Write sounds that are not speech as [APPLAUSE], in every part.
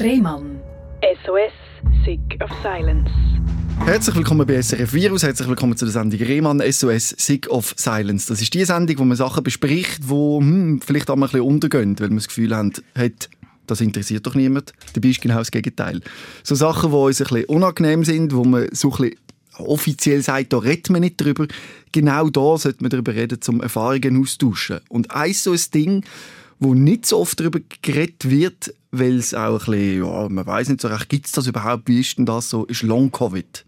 Rehmann. SOS, Sick of Silence. Herzlich willkommen bei SRF Virus, herzlich willkommen zu der Sendung Rehmann SOS Sick of Silence. Das ist die Sendung, wo man Sachen bespricht, die hm, vielleicht auch mal ein bisschen untergehen, weil man das Gefühl hat, hat das interessiert doch niemand. Dabei ist genau das Gegenteil. So Sachen, die uns ein bisschen unangenehm sind, wo man so ein bisschen offiziell sagt, da redet man nicht drüber. Genau da sollte man darüber reden, um Erfahrungen austauschen. Und eins so ein Ding, wo nicht so oft darüber geredet wird, weil es auch ein bisschen, ja, man weiß nicht so recht, gibt es das überhaupt, wie ist denn das so, ist Long-Covid.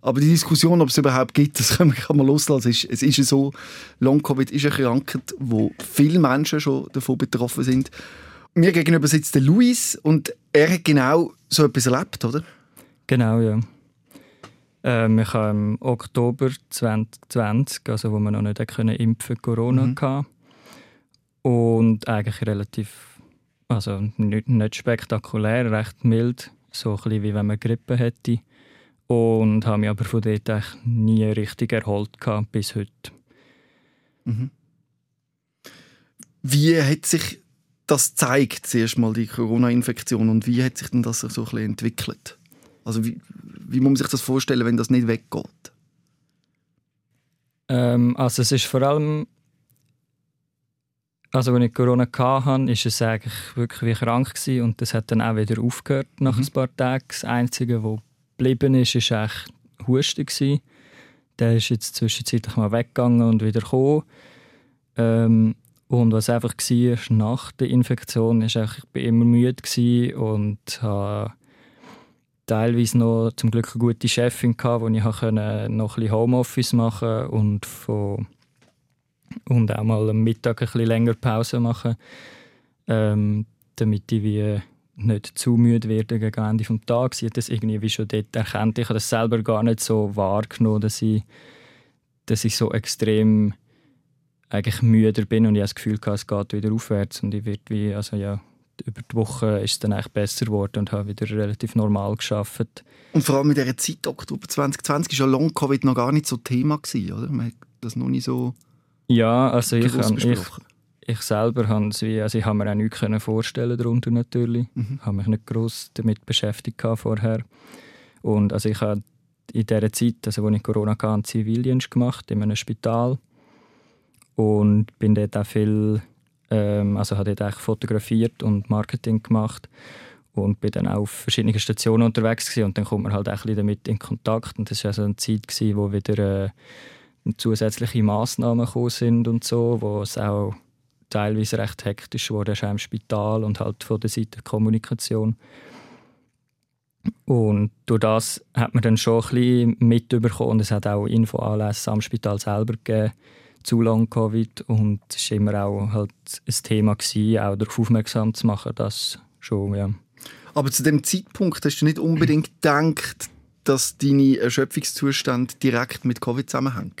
Aber die Diskussion, ob es überhaupt gibt, das kann man, kann man loslassen. Es ist, es ist so, Long-Covid ist eine Krankheit, wo viele Menschen schon davon betroffen sind. Mir gegenüber sitzt der Luis und er hat genau so etwas erlebt, oder? Genau, ja. Ähm, ich habe im Oktober 2020, also wo wir noch nicht können impfen Corona mhm. Gehabt. Und eigentlich relativ, also nicht, nicht spektakulär, recht mild, so ein bisschen wie wenn man Grippe hätte und habe mich aber von dort nie richtig erholt gehabt, bis heute. Mhm. Wie hat sich das gezeigt, zuerst mal die Corona-Infektion und wie hat sich denn das so ein bisschen entwickelt? Also wie, wie muss man sich das vorstellen, wenn das nicht weggeht? Ähm, also es ist vor allem, also als ich Corona hatte, ist es eigentlich wirklich wie krank gewesen und das hat dann auch wieder aufgehört nach mhm. ein paar Tagen. Das Einzige, was geblieben ist, ist eigentlich Husten gewesen. Der ist jetzt zwischenzeitlich mal weggegangen und wieder gekommen. Ähm, und was einfach war nach der Infektion, ist ich war immer müde und habe teilweise noch zum Glück eine gute Chefin gehabt, wo ich noch ein bisschen Homeoffice machen und von und auch mal am Mittag ein bisschen länger Pause machen, ähm, damit ich wie nicht zu müde werde gegen Ende des Tages. Ich habe das irgendwie wie schon dort erkannt. Ich habe das selber gar nicht so wahrgenommen, dass ich, dass ich so extrem eigentlich müder bin und ich habe das Gefühl hatte, es geht wieder aufwärts und ich werde wie, also ja, über die Woche ist es dann eigentlich besser geworden und habe wieder relativ normal geschafft. Und vor allem in dieser Zeit, Oktober 2020, war ja Long-Covid noch gar nicht so Thema, gewesen, oder? Man hat das noch nicht so Ja, also ich, kann, ich, ich selber habe es wie, also ich habe mir auch nichts vorstellen darunter natürlich. Mhm. Ich habe mich nicht gross damit beschäftigt vorher. Und also ich habe in dieser Zeit, also als ich Corona hatte, einen Zivildienst gemacht in einem Spital und bin dort auch viel ähm, also habe dort fotografiert und Marketing gemacht und bin dann auch auf verschiedenen Stationen unterwegs gewesen. und dann kommt man halt auch ein damit in Kontakt und das war also eine Zeit, gewesen, wo wieder äh, zusätzliche Massnahmen gekommen sind und so, wo es auch teilweise recht hektisch wurde, auch im Spital und halt von der Seite der Kommunikation. Und durch das hat man dann schon ein bisschen mitbekommen und es hat auch Infoanlässe am Spital selber gegeben, zu lang Covid und es war immer auch halt ein Thema, gewesen, auch darauf aufmerksam zu machen, das schon, ja. Aber zu dem Zeitpunkt hast du nicht unbedingt gedacht, dass deine Erschöpfungszustände direkt mit Covid zusammenhängen?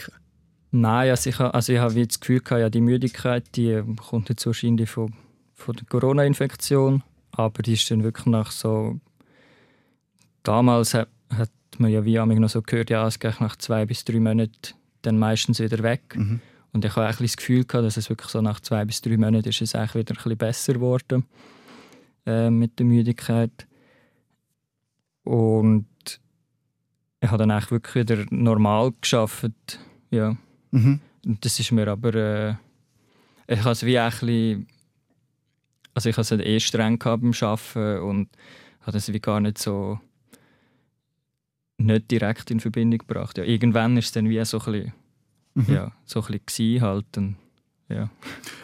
Nein, also ich, also ich habe das Gefühl, gehabt, ja, die Müdigkeit die kommt jetzt wahrscheinlich von, von der Corona-Infektion, aber die ist dann wirklich nach so... Damals hat, hat man ja wie noch so gehört, ja, es geht nach zwei bis drei Monaten dann meistens wieder weg. Mhm. Und ich habe auch das Gefühl gehabt, dass es wirklich so nach zwei bis drei Monaten ist es eigentlich wieder ein bisschen besser geworden äh, mit der Müdigkeit. Und ich habe dann eigentlich wirklich wieder normal geschafft. Ja. Mhm. Und das ist mir aber äh, ich habe es wie ein bisschen, also ich hatte es eh streng beim Arbeiten und habe es wie gar nicht so nicht direkt in Verbindung gebracht. Ja, irgendwann ist es dann wie so ein bisschen mhm. ja, so ein bisschen halt. Und, ja.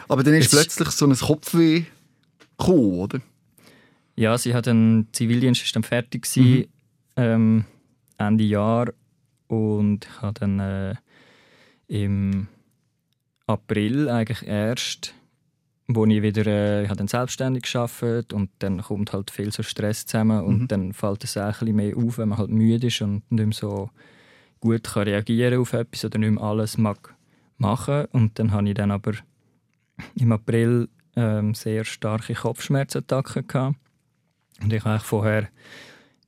Aber dann ist es plötzlich so ein Kopfweh gekommen, oder? Ja, sie hat einen Zivildienst ist dann fertig gewesen, mhm. ähm, Ende Jahr und ich habe dann äh, im April eigentlich erst wo ich wieder äh, ich dann selbstständig geschafft und dann kommt halt viel so Stress zusammen und mhm. dann fällt es auch ein mehr auf, wenn man halt müde ist und nicht mehr so gut kann reagieren auf etwas oder nicht mehr alles mag machen. Und dann hatte ich dann aber im April ähm, sehr starke Kopfschmerzattacken gehabt. Und ich hatte vorher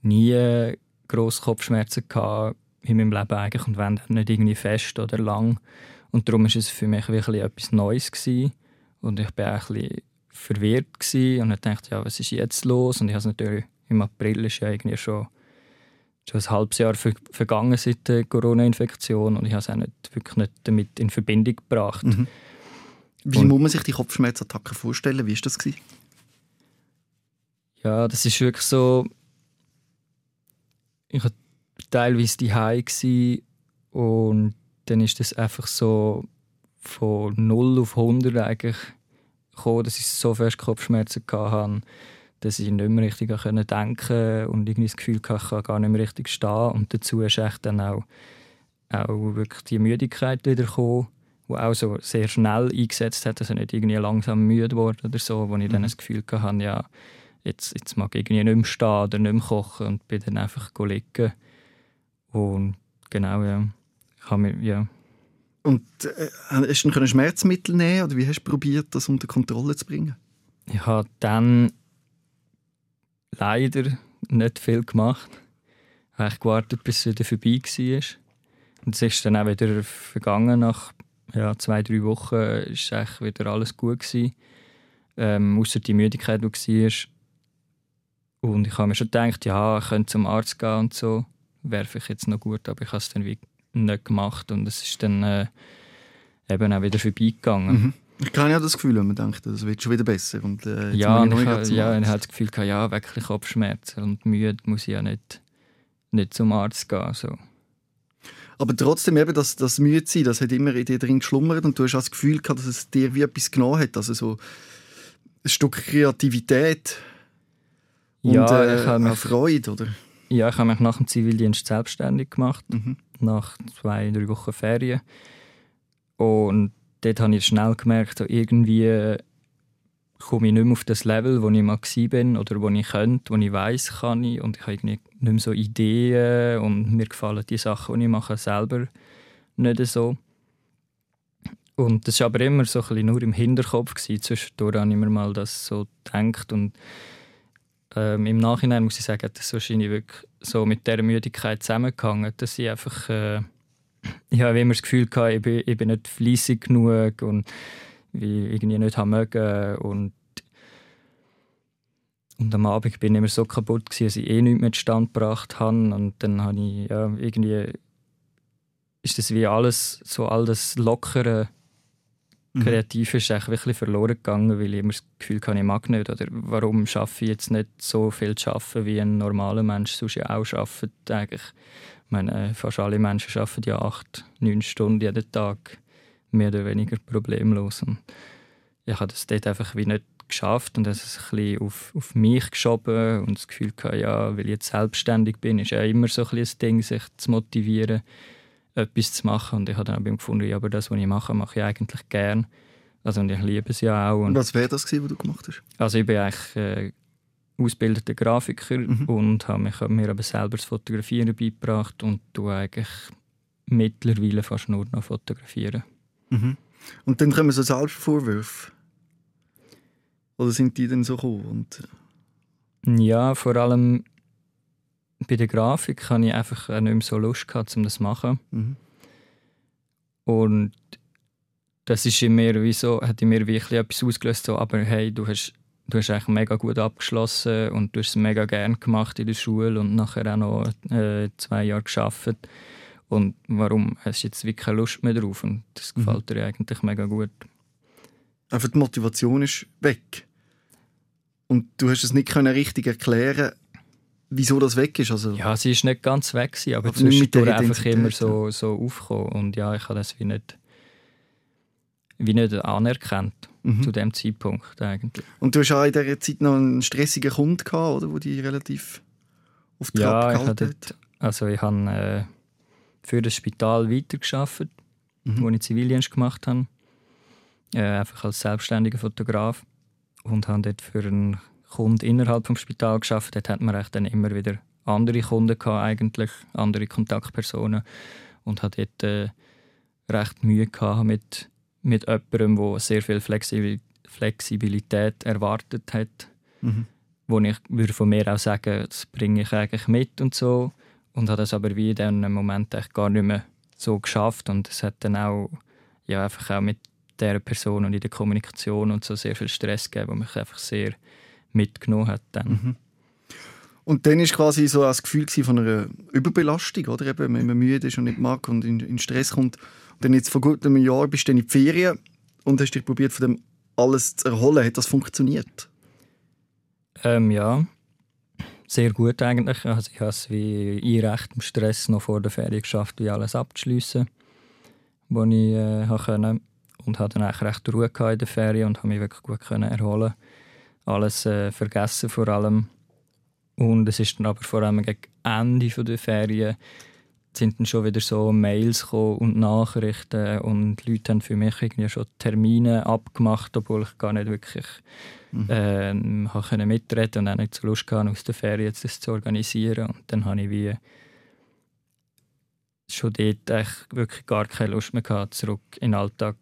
nie grosse Kopfschmerzen gehabt in meinem Leben eigentlich und wenn nicht irgendwie fest oder lang. Und darum war es für mich wirklich etwas Neues gewesen. Und ich war auch ein bisschen verwirrt gewesen und dachte, ja, was ist jetzt los? Und ich habe natürlich im April ist ja irgendwie schon, schon ein halbes Jahr ver vergangen seit der Corona-Infektion und ich habe es auch nicht, wirklich nicht damit in Verbindung gebracht. Mhm. Wie und, muss man sich die Kopfschmerzattacke vorstellen? Wie war das? Gewesen? Ja, das ist wirklich so. Ich war teilweise die und dann ist das einfach so von 0 auf 100 eigentlich gekommen, dass ich so fest Kopfschmerzen hatte, dass ich nicht mehr richtig denken konnte und irgendwie das Gefühl hatte, ich kann gar nicht mehr richtig stehen. Und dazu ist echt dann auch, auch wirklich die Müdigkeit wieder gekommen, die auch so sehr schnell eingesetzt hat, also nicht irgendwie langsam müde wurde oder so, wo ich mhm. dann das Gefühl hatte, ja, jetzt, jetzt mag ich irgendwie nicht mehr stehen oder nicht mehr kochen und bin dann einfach liegen. Und genau, ja. Ich habe mir, ja, und äh, hast du dann Schmerzmittel nehmen oder wie hast du probiert, das unter Kontrolle zu bringen? Ich habe dann leider nicht viel gemacht. Ich habe gewartet, bis es wieder vorbei war. Und es ist dann auch wieder vergangen. Nach ja, zwei, drei Wochen war wieder alles gut. Gewesen. Ähm, außer die Müdigkeit, die war. Und ich habe mir schon gedacht, ja, ich könnte zum Arzt gehen und so. Wäre ich jetzt noch gut, aber ich habe es dann wie nicht gemacht und es ist dann äh, eben auch wieder vorbeigegangen. Mhm. Ich habe ja das Gefühl, wenn man denkt, das wird schon wieder besser. Und, äh, ja, und ich, ha, ja, ich habe das Gefühl, ja, wirklich Kopfschmerzen und müde muss ich ja nicht, nicht zum Arzt gehen. So. Aber trotzdem, eben, das, das müde sein, das hat immer in dir drin geschlummert und du hast auch das Gefühl gehabt, dass es dir wie etwas genommen hat. Also so ein Stück Kreativität und ja, äh, ich habe Freude, oder? Ja, ich habe mich nach dem Zivildienst selbstständig gemacht. Mhm nach zwei, drei Wochen Ferien. Und dort habe ich schnell gemerkt, irgendwie komme ich nicht mehr auf das Level, wo ich mal bin oder wo ich könnte, wo ich weiß kann ich und ich habe irgendwie nicht mehr so Ideen und mir gefallen die Sachen, die ich mache, selber nicht so. Und das war aber immer so ein bisschen nur im Hinterkopf. Gewesen. Zwischendurch habe ich mir mal das so gedacht und ähm, im Nachhinein muss ich sagen, hat das wahrscheinlich wirklich so mit der Müdigkeit zusammengehangen, dass ich einfach äh, [CLEARS THROAT] ich habe immer das Gefühl gehabt, ich bin, ich bin nicht fleissig genug und wie irgendwie nicht haben mögen und und am Abend bin ich immer so kaputt gewesen, dass ich eh nichts mehr zustande gebracht habe und dann habe ich ja, irgendwie ist das wie alles so all das lockere Mhm. Kreativ ist eigentlich wirklich verloren gegangen, weil ich immer das Gefühl hatte, ich mag nicht. Oder warum schaffe ich jetzt nicht so viel zu arbeiten, wie ein normaler Mensch sonst ja auch arbeitet. Eigentlich. Ich meine, fast alle Menschen arbeiten ja acht, neun Stunden jeden Tag, mehr oder weniger problemlos. Und ich habe das dort einfach wie nicht geschafft und das ist ein bisschen auf, auf mich geschoben und das Gefühl hatte, ja, weil ich jetzt selbstständig bin, ist ja immer so ein, ein Ding, sich zu motivieren etwas zu machen. Und ich habe dann auch gefunden, ja, aber das, was ich mache, mache ich eigentlich gern. Also, und ich liebe es ja auch. Und, und was wäre das, gewesen, was du gemacht hast? Also ich bin eigentlich äh, ausgebildeter Grafiker mhm. und habe mich, mir aber selber das Fotografieren beigebracht und tue eigentlich mittlerweile fast nur noch fotografieren. Mhm. Und dann kommen so Selbstvorwürfe? Oder sind die dann so gekommen? Und ja, vor allem bei der Grafik hatte ich einfach nicht mehr so Lust, gehabt, um das zu machen. Mhm. Und das ist in mir wie so, hat in mir wirklich etwas ausgelöst, so, aber hey, du hast, du hast eigentlich mega gut abgeschlossen und du hast es mega gern gemacht in der Schule und nachher auch noch äh, zwei Jahre geschafft. Und warum hast du jetzt wirklich keine Lust mehr drauf? Und das mhm. gefällt mhm. dir eigentlich mega gut. Einfach die Motivation ist weg. Und du hast es nicht richtig erklären wieso das weg ist. Also, ja, sie ist nicht ganz weg, gewesen, aber, aber zwischendurch einfach immer so, so aufgekommen. Und ja, ich habe das wie nicht, wie nicht anerkannt mhm. zu dem Zeitpunkt eigentlich. Und du hast auch in dieser Zeit noch einen stressigen Kunden gehabt, oder, wo die relativ auf die Ja, ich habe also ich habe äh, für das Spital weitergearbeitet, mhm. wo ich Zivildienst gemacht habe. Äh, einfach als selbstständiger Fotograf und habe dort für einen Kunden innerhalb des Spitals geschafft. Dort hat man dann immer wieder andere Kunden gehabt, eigentlich, andere Kontaktpersonen und hat dort äh, recht Mühe gehabt mit, mit jemandem, der sehr viel Flexibilität erwartet hat. Mhm. Wo ich würde von mir auch sagen, das bringe ich eigentlich mit und so. Und hat das aber wie in diesem Moment echt gar nicht mehr so geschafft. Und es hat dann auch, ja, einfach auch mit dieser Person und in der Kommunikation und so sehr viel Stress gegeben, der mich einfach sehr mitgenommen hat dann. Mhm. Und dann ist quasi so das Gefühl von einer Überbelastung, oder? Eben, wenn man müde ist und nicht mag und in, in Stress kommt. Und dann jetzt vor gut einem Jahr bist du in die Ferien und hast dich probiert, von dem alles zu erholen. Hat das funktioniert? Ähm, ja, sehr gut eigentlich. Also ich habe es wie einrecht im Stress noch vor der Ferien geschafft, wie alles abzuschließen, was ich äh, konnte. Und hatte dann eigentlich recht Ruhe in der Ferien und habe mich wirklich gut können erholen. Alles äh, vergessen vor allem. Und es ist dann aber vor allem gegen Ende der Ferien sind dann schon wieder so Mails und Nachrichten und Leute haben für mich irgendwie schon Termine abgemacht, obwohl ich gar nicht wirklich mhm. äh, können mitreden und auch nicht so Lust hatte, aus der Ferien das zu organisieren. Und dann habe ich wie schon dort wirklich gar keine Lust mehr gehabt, zurück in den Alltag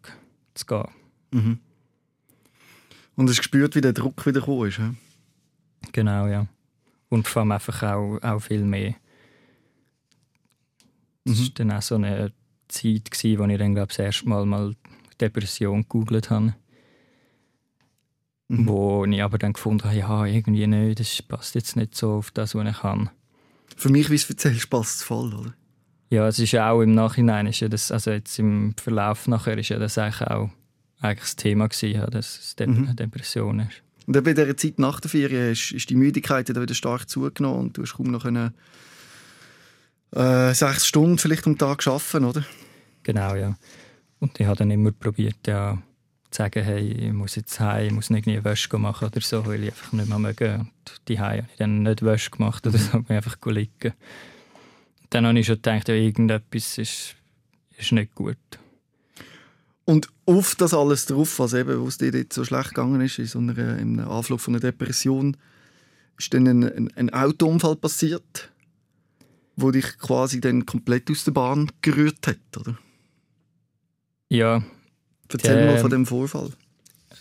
zu gehen. Mhm. Und hast gespürt, wie der Druck wieder gekommen ist? He? Genau, ja. Und vor allem einfach auch, auch viel mehr. Das war mhm. dann auch so eine Zeit, gewesen, wo ich dann, glaube ich, das erste Mal, mal Depression gegoogelt habe. Mhm. Wo ich aber dann gefunden habe, ja, irgendwie nicht, das passt jetzt nicht so auf das, was ich kann. Für mich, wie es erzählst, passt es voll, oder? Ja, es ist auch im Nachhinein, ist ja das, also jetzt im Verlauf nachher, ist ja das eigentlich auch eigentlich das Thema gewesen, dass es De mhm. Depression ist. Und bei dieser Zeit nach der Ferien ist, ist die Müdigkeit wieder stark zugenommen und du hast kaum noch können, äh, sechs Stunden vielleicht am Tag arbeiten, oder? Genau, ja. Und ich habe dann immer probiert, ja, zu sagen, hey, ich muss jetzt heim, ich muss nicht eine Wäsche machen oder so, weil ich einfach nicht mehr möge. Und die habe ich dann nicht Wäsche gemacht oder so, [LAUGHS] ich einfach liegen. Dann habe ich schon gedacht, ja, irgendetwas ist, ist nicht gut. Und auf das alles drauf, was eben, wo es dir dort so schlecht gegangen ist, in so einer, in einem Anflug von einer Depression, ist dann ein, ein, ein Autounfall passiert, wo dich quasi dann komplett aus der Bahn gerührt hat, oder? Ja. Erzähl der, mal von dem Vorfall.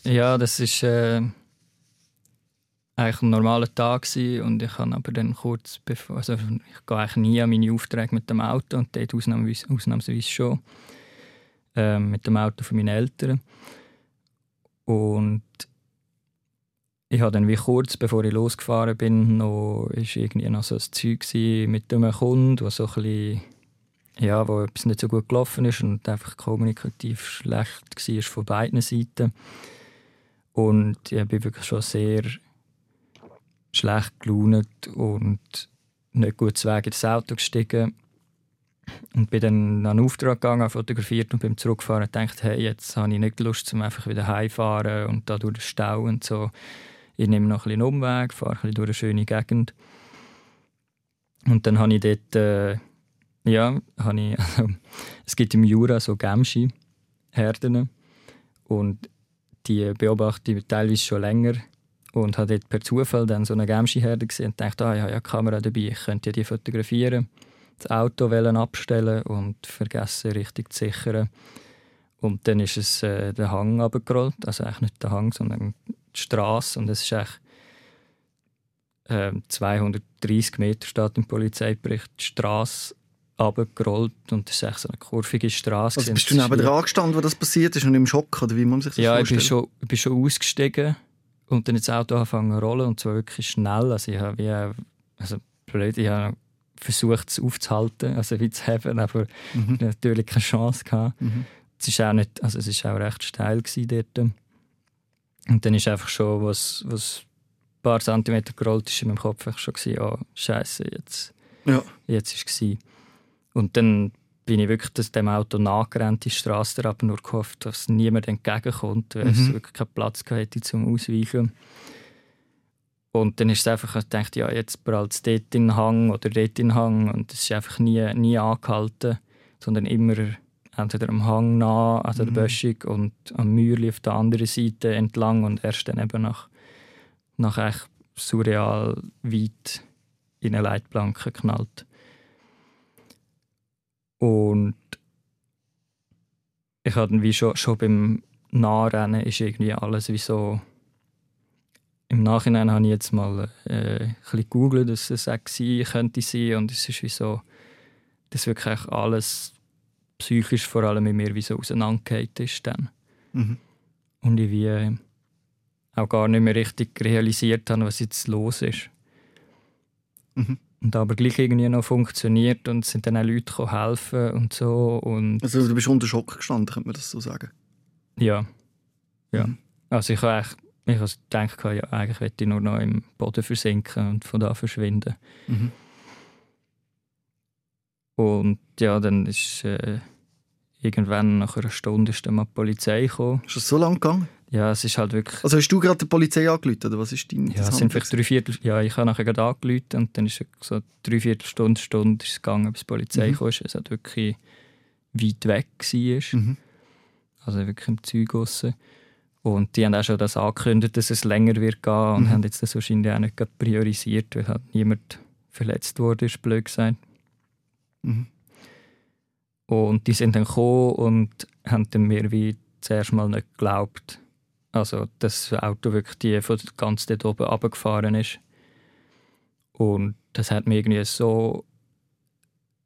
Ja, das ist äh, eigentlich ein normaler Tag gewesen und ich habe aber dann kurz bevor, also ich gehe eigentlich nie an meine Aufträge mit dem Auto und dort ausnahmsweise, ausnahmsweise schon äh, mit dem Auto von meinen Eltern. Und ich habe dann wie kurz bevor ich losgefahren bin, noch ist irgendwie noch so ein Zeug mit einem Kunden, was so ein bisschen, ja, wo etwas nicht so gut gelaufen ist und einfach kommunikativ schlecht war von beiden Seiten. Und ich bin wirklich schon sehr schlecht gelaunt und nicht gut zu Weg ins Auto gestiegen und bin dann an den Auftrag gegangen, fotografiert und beim Zurückfahren gedacht, hey, jetzt habe ich nicht Lust, um einfach wieder heimfahren und da durch den Stau und so. Ich nehme noch ein bisschen Umweg, fahre ein bisschen durch eine schöne Gegend. Und dann habe ich dort, äh, ja, habe ich, [LAUGHS] also, es gibt im Jura so Gemschi-Herden und die beobachte ich teilweise schon länger und habe dort per Zufall dann so eine Gemschi-Herde gesehen und dachte, ah, ich habe ja Kamera dabei, ich könnte die fotografieren das Auto abstellen und vergessen, richtig zu sichern. Und dann ist es äh, den Hang abgerollt, also eigentlich nicht der Hang, sondern die Straße. Und es ist eigentlich äh, 230 Meter steht im Polizeibericht die Straße abgerollt und das ist echt so eine kurvige Straße. Also bist du neben dran gestanden, wo das passiert ist und im Schock oder wie man sich das ja, vorstellt? Ja, ich bin schon, ich bin schon ausgestiegen und dann das Auto angefangen zu rollen und zwar wirklich schnell. Also ich habe wie, also blöd, ich habe versucht, es aufzuhalten, also wie zu haben, aber mhm. natürlich keine Chance gehabt. Mhm. Es ist auch nicht, also es ist auch recht steil dort. Und dann ist einfach schon, was, was ein paar Zentimeter gerollt ist in meinem Kopf, ich schon gesehen, oh Scheiße, jetzt, ja. jetzt ist es Und dann bin ich wirklich das, dem Auto nachgerannt, die Straße aber nur gehofft, dass niemand entgegenkommt, weil mhm. es wirklich keinen Platz hatte zum Ausweichen. Und dann ist es einfach, ich dachte, ja, jetzt prallt es dort in den Hang oder dort in den Hang. Und es ist einfach nie, nie angehalten, sondern immer entweder am Hang nah, also mhm. der Böschung, und am Mürli auf der anderen Seite entlang und erst dann eben nach, nach echt surreal weit in eine Leitplanke geknallt. Und ich hatte dann wie schon, schon beim Nahrennen ist irgendwie alles wie so im Nachhinein habe ich jetzt mal äh, ein bisschen gegoogelt, dass es auch sein könnte sein und es ist wie so, dass wirklich alles psychisch vor allem in mir wie so auseinandergeht ist dann. Mhm. Und ich wie auch gar nicht mehr richtig realisiert habe, was jetzt los ist. Mhm. Und aber gleich irgendwie noch funktioniert und sind dann auch Leute gekommen, helfen und so. Und Also du bist unter Schock gestanden, könnte man das so sagen? ja. Ja. Mhm. Also ich habe eigentlich ich habe gedacht, ja, eigentlich möchte ich nur noch im Boden versinken und von da verschwinden. Mhm. Und ja, dann ist äh, irgendwann nach einer Stunde ist dann mal die Polizei gekommen. Ist das so lang gegangen? Ja, es ist halt wirklich... Also hast du gerade die Polizei angerufen, oder was ist dein Ja, es sind vielleicht drei Viertel... Ja, ich habe nachher gerade angerufen und dann ist so drei Viertelstunde, Stunde ist es gegangen, bis die Polizei Mhm. kam. Es hat wirklich weit weg war. Mhm. Also wirklich im Zeug raus. Und die haben auch schon das angekündigt, dass es länger wird gehen und Mhm. haben jetzt das wahrscheinlich auch nicht priorisiert, weil halt niemand verletzt wurde, ist blöd gesagt. Mhm. Und die sind dann gekommen und haben dann mir wie zuerst mal nicht geglaubt. Also, dass das Auto wirklich die von ganz dort oben runtergefahren ist. Und das hat mich irgendwie so...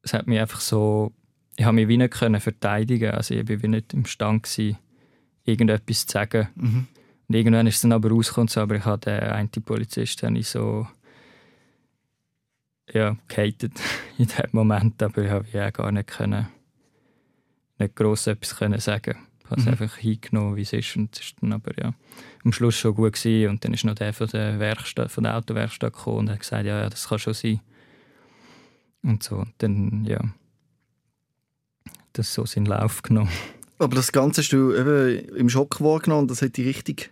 Es hat mich einfach so... Ich habe mich wie nicht können verteidigen Also ich war wie nicht imstande, gewesen, irgendetwas zu sagen. Mhm. Und irgendwann ist es dann aber rausgekommen, so, aber ich habe den einen Polizist habe ich so ja, gehatet [LAUGHS] in dem Moment, aber ich habe ja gar nicht können, nicht gross etwas können sagen. Ich habe es Mhm. einfach hingenommen, wie es ist und es ist dann aber ja am Schluss schon gut gewesen. und dann ist noch der von der Werkstatt, von der Autowerkstatt gekommen und hat gesagt, ja, ja, das kann schon sein. Und so, und dann, ja, das so seinen Lauf genommen. Aber das Ganze hast du eben im Schock wahrgenommen und das hat dich richtig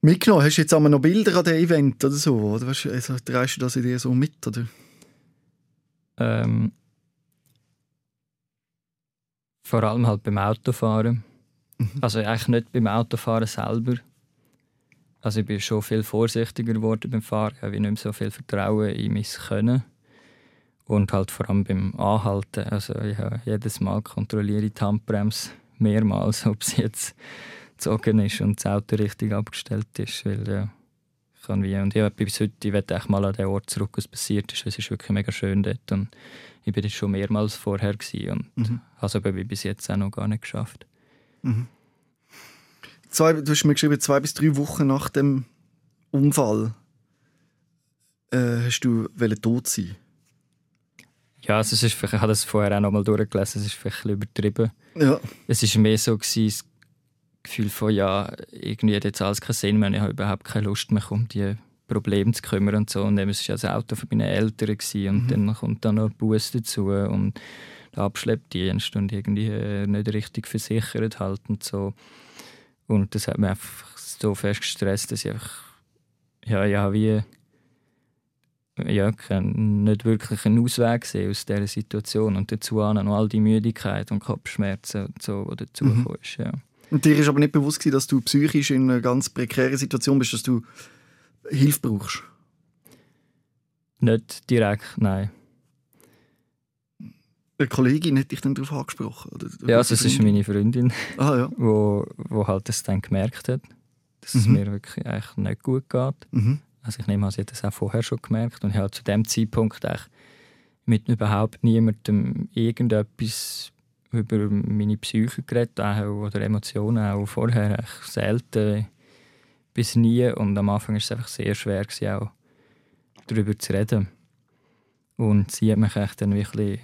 mitgenommen. Hast du jetzt einmal noch Bilder an dem Event oder so? Oder weißt also, drehst du das in dir so mit? Oder? Ähm, vor allem halt beim Autofahren. Mhm. Also eigentlich nicht beim Autofahren selber. Also ich bin schon viel vorsichtiger geworden beim Fahren. Ich habe nicht mehr so viel Vertrauen in mein Können. Und halt vor allem beim Anhalten. Also ich habe jedes Mal kontrolliere ich die Handbremse mehrmals, [LAUGHS] ob sie jetzt gezogen ist und das Auto richtig abgestellt ist. Weil, ja, ich kann wie, und ja, bis heute, ich echt mal an den Ort zurück, was passiert ist. Es ist wirklich mega schön dort. Und ich bin dort schon mehrmals vorher und Mhm. habe es aber bis jetzt auch noch gar nicht geschafft. Mhm. Zwei, du hast mir geschrieben, zwei bis drei Wochen nach dem Unfall äh, hast du tot sein. Ja, also es ist, ich habe das vorher auch noch mal durchgelesen, es ist vielleicht ein übertrieben. Ja. Es war mehr so gewesen, das Gefühl von, ja, irgendwie hat jetzt alles keinen Sinn mehr, ich habe überhaupt keine Lust mehr, um die Probleme zu kümmern und so. Und es war ja das Auto von meinen Eltern gewesen, und Mhm. dann kommt dann noch Bus dazu und der Abschleppdienst und irgendwie äh, nicht richtig versichert halt und so. Und das hat mich einfach so fest gestresst, dass ich einfach, ja, ja, wie ja, kein, nicht wirklich einen Ausweg sehen aus dieser Situation. Und dazu auch noch all die Müdigkeit und Kopfschmerzen und so, die dazu Mhm. ist. Ja. Und dir ist aber nicht bewusst gewesen, dass du psychisch in einer ganz prekären Situation bist, dass du Hilfe brauchst. Nicht direkt, nein. Eine Kollegin hat dich dann darauf angesprochen? Oder? Ja, also es ist meine Freundin, Ah ja. wo, wo halt das dann gemerkt hat, dass es Mhm. mir wirklich eigentlich nicht gut geht. Mhm. Also ich nehme an, sie hat das auch vorher schon gemerkt und ich habe zu dem Zeitpunkt eigentlich mit überhaupt niemandem irgendetwas über meine Psyche geredet auch, oder Emotionen auch vorher eigentlich selten bis nie. Und am Anfang war es einfach sehr schwer gewesen, auch darüber zu reden. Und sie hat mich echt dann wirklich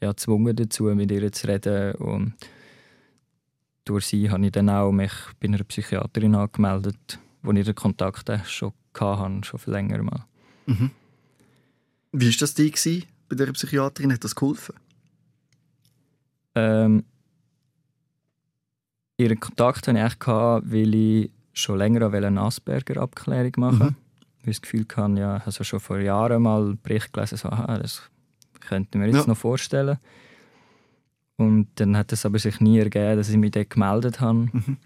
ja, gezwungen dazu, mit ihr zu reden. Und durch sie habe ich dann auch mich bei einer Psychiaterin angemeldet, wo ich den Kontakt schon hatte, schon viel länger mal. Mhm. Wie war das dir gewesen, bei der Psychiaterin? Hat das geholfen? Ähm, ihren Kontakt hatte ich gehabt, weil ich schon länger eine Asperger-Abklärung machen Mhm. Weil ich das Gefühl hatte, ja, ich habe schon vor Jahren mal einen Bericht gelesen, so, aha, das könnte ich mir jetzt Ja. noch vorstellen. Und dann hat es aber sich nie ergeben, dass ich mich dort gemeldet habe. Mhm.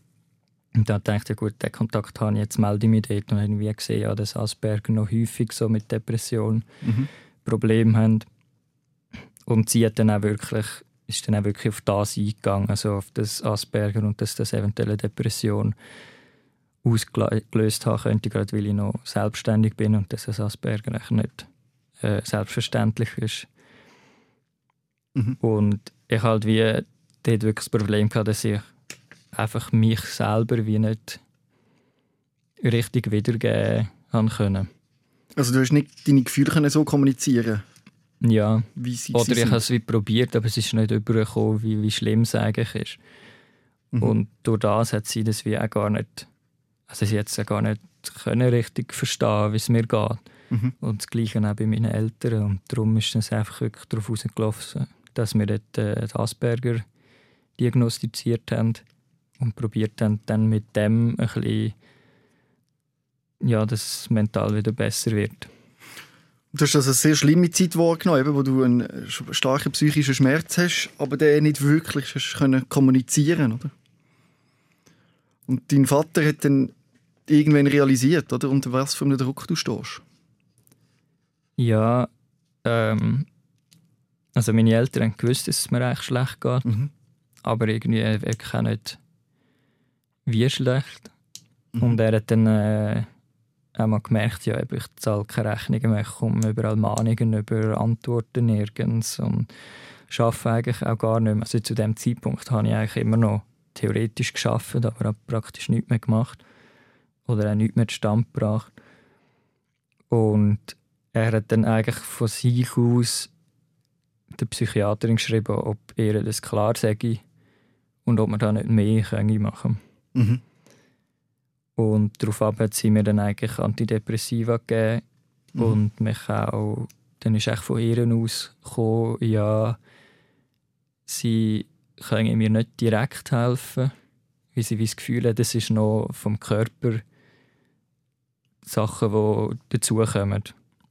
Und dann dachte ich, ja gut, den Kontakt habe ich, jetzt melde ich mich dort. Und dann habe ich wie gesehen, ja, dass Asperger noch häufig so mit Depression Mhm. Probleme haben. Und sie hat dann auch wirklich, ist dann auch wirklich auf das eingegangen, also auf das Asperger und dass das eventuelle Depression ausgelöst haben könnte, gerade weil ich noch selbstständig bin und dass das Asperger nicht äh, selbstverständlich ist. Mhm. Und ich halt wie dort wirklich das Problem gehabt, dass ich einfach mich selber wie nicht richtig wiedergeben haben können. Also du hast nicht deine Gefühle können so kommunizieren Ja, wie sie oder ich sind? habe es wie probiert, aber es ist nicht übergekommen, wie, wie schlimm es eigentlich ist. Mhm. Und durch das hat sie das wie auch gar nicht, also sie hat es ja gar nicht können richtig verstehen, wie es mir geht. Mhm. Und das Gleiche auch bei meinen Eltern. Und darum ist es einfach wirklich darauf rausgelaufen, dass wir dort äh, Asperger diagnostiziert haben und probiert haben, dann mit dem ein bisschen, ja, dass es mental wieder besser wird. Du hast also eine sehr schlimme Zeit wahrgenommen, wo du einen starken psychischen Schmerz hast, aber den nicht wirklich hast können kommunizieren oder? Und dein Vater hat dann irgendwann realisiert, oder, unter was für einem Druck du stehst. Ja, ähm, also meine Eltern haben gewusst, dass es mir eigentlich schlecht geht, Mhm. aber irgendwie wirklich auch nicht wie schlecht. Mhm. Und er hat dann äh, auch mal gemerkt, ja, ich zahle keine Rechnungen mehr, ich komme überall Mahnungen über Antworten nirgends und arbeite eigentlich auch gar nicht mehr. Also zu dem Zeitpunkt habe ich eigentlich immer noch theoretisch geschafft, aber habe praktisch nichts mehr gemacht oder auch nichts mehr zustande gebracht. Und er hat dann eigentlich von sich aus der Psychiaterin geschrieben, ob er das klar sage und ob man da nicht mehr können machen Mhm. Und daraufhin hat sie mir dann eigentlich Antidepressiva gegeben Mhm. und mich auch, dann ist echt von ihr aus gekommen, ja, sie können mir nicht direkt helfen, weil sie wie das Gefühl hat, das ist noch vom Körper Sachen, die dazukommen.